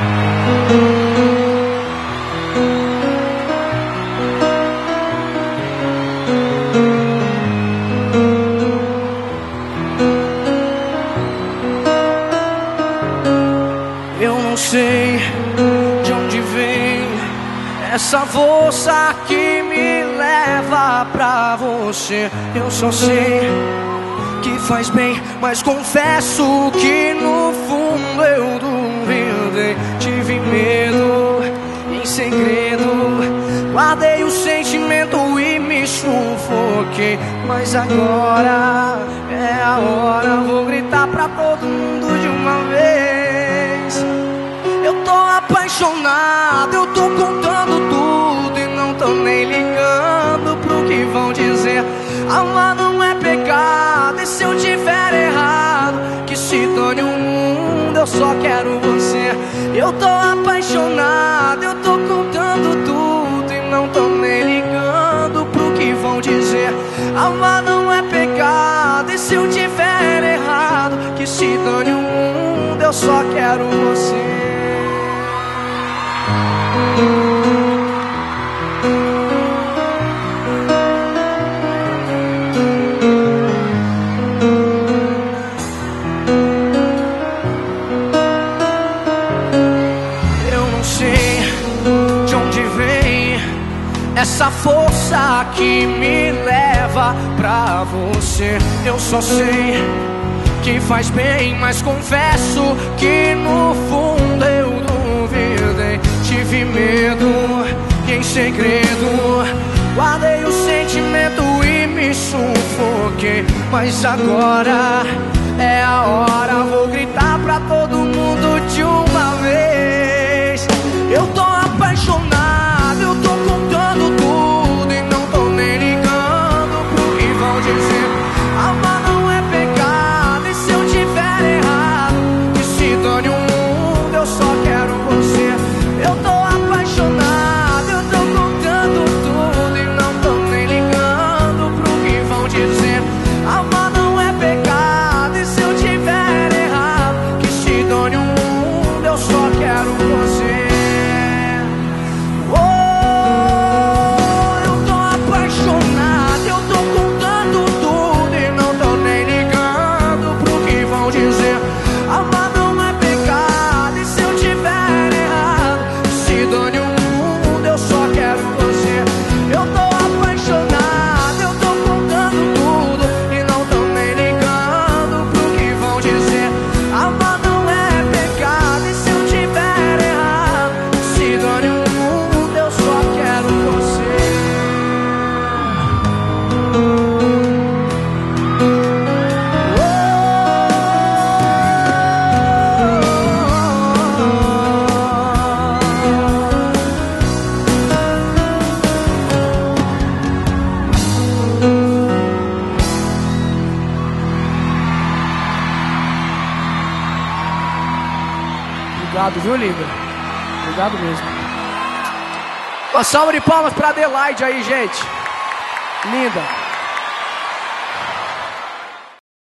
Eu não sei de onde vem essa força que me leva pra você. Eu só sei que faz bem, mas confesso que no fundo eu Tive medo em segredo, guardei o sentimento e me sufoquei. Mas agora é a hora, vou gritar pra todo mundo de uma vez. Eu tô apaixonado, eu tô contando tudo e não tô nem ligando pro que vão dizer. Amar não é pecado, e se eu tiver errado, que se dane o mundo, eu só quero você. Eu tô apaixonado, eu tô contando tudo e não tô nem ligando pro que vão dizer. Amar não é pecado, e se eu tiver errado, que se dane o mundo, eu só quero você. Essa força que me leva pra você. Eu só sei que faz bem, mas confesso que no fundo eu duvidei. Tive medo e em segredo guardei o sentimento e me sufoquei. Mas agora é a hora, Obrigado, viu, Liga? Obrigado mesmo. Uma salva de palmas pra Adelaide aí, gente. Linda.